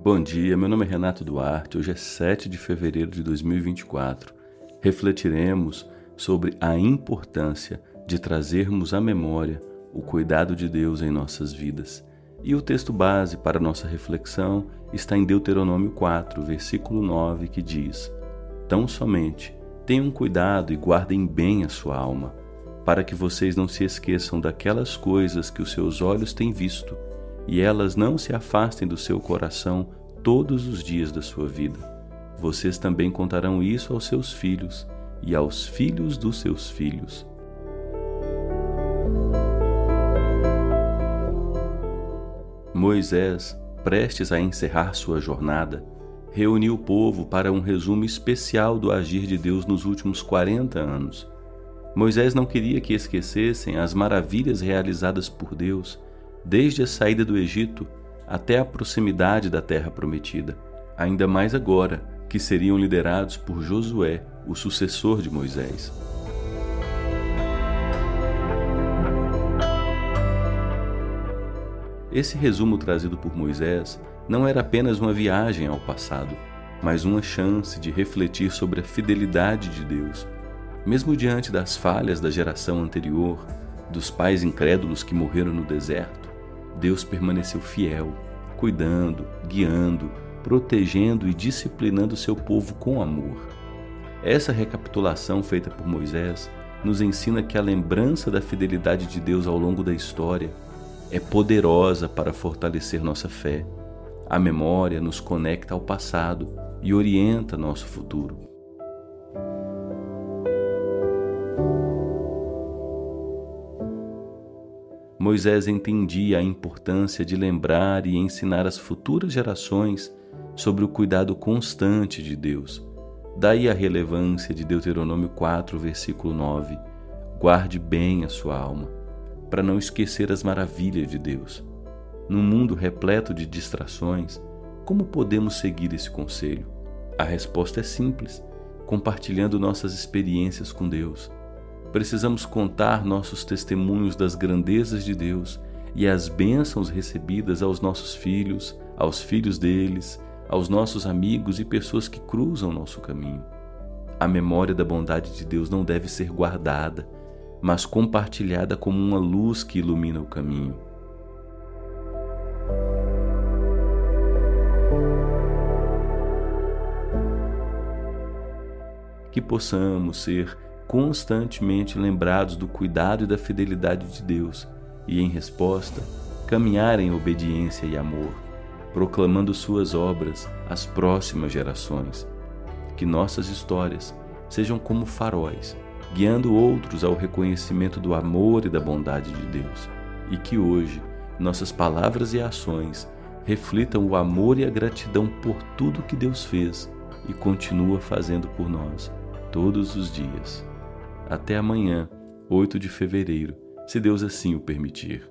Bom dia, meu nome é Renato Duarte. Hoje é 7 de fevereiro de 2024. Refletiremos sobre a importância de trazermos à memória o cuidado de Deus em nossas vidas. E o texto base para nossa reflexão está em Deuteronômio 4, versículo 9, que diz: Tão somente tenham cuidado e guardem bem a sua alma, para que vocês não se esqueçam daquelas coisas que os seus olhos têm visto e elas não se afastem do seu coração todos os dias da sua vida. Vocês também contarão isso aos seus filhos e aos filhos dos seus filhos. Moisés, prestes a encerrar sua jornada, reuniu o povo para um resumo especial do agir de Deus nos últimos 40 anos. Moisés não queria que esquecessem as maravilhas realizadas por Deus desde a saída do Egito até a proximidade da terra prometida, ainda mais agora que seriam liderados por Josué, o sucessor de Moisés. Esse resumo trazido por Moisés não era apenas uma viagem ao passado, mas uma chance de refletir sobre a fidelidade de Deus. Mesmo diante das falhas da geração anterior, dos pais incrédulos que morreram no deserto, Deus permaneceu fiel, cuidando, guiando, protegendo e disciplinando seu povo com amor. Essa recapitulação feita por Moisés nos ensina que a lembrança da fidelidade de Deus ao longo da história é poderosa para fortalecer nossa fé. A memória nos conecta ao passado e orienta nosso futuro. Moisés entendia a importância de lembrar e ensinar as futuras gerações sobre o cuidado constante de Deus. Daí a relevância de Deuteronômio 4, versículo 9: Guarde bem a sua alma, para não esquecer as maravilhas de Deus. Num mundo repleto de distrações, como podemos seguir esse conselho? A resposta é simples: compartilhando nossas experiências com Deus Precisamos contar nossos testemunhos das grandezas de Deus e as bênçãos recebidas aos nossos filhos, aos filhos deles, aos nossos amigos e pessoas que cruzam nosso caminho. A memória da bondade de Deus não deve ser guardada, mas compartilhada como uma luz que ilumina o caminho. Que possamos ser constantemente lembrados do cuidado e da fidelidade de Deus e, em resposta, caminhar em obediência e amor, proclamando Suas obras às próximas gerações. Que nossas histórias sejam como faróis, guiando outros ao reconhecimento do amor e da bondade de Deus, e que hoje nossas palavras e ações reflitam o amor e a gratidão por tudo que Deus fez e continua fazendo por nós todos os dias. Até amanhã, 8 de fevereiro, se Deus assim o permitir.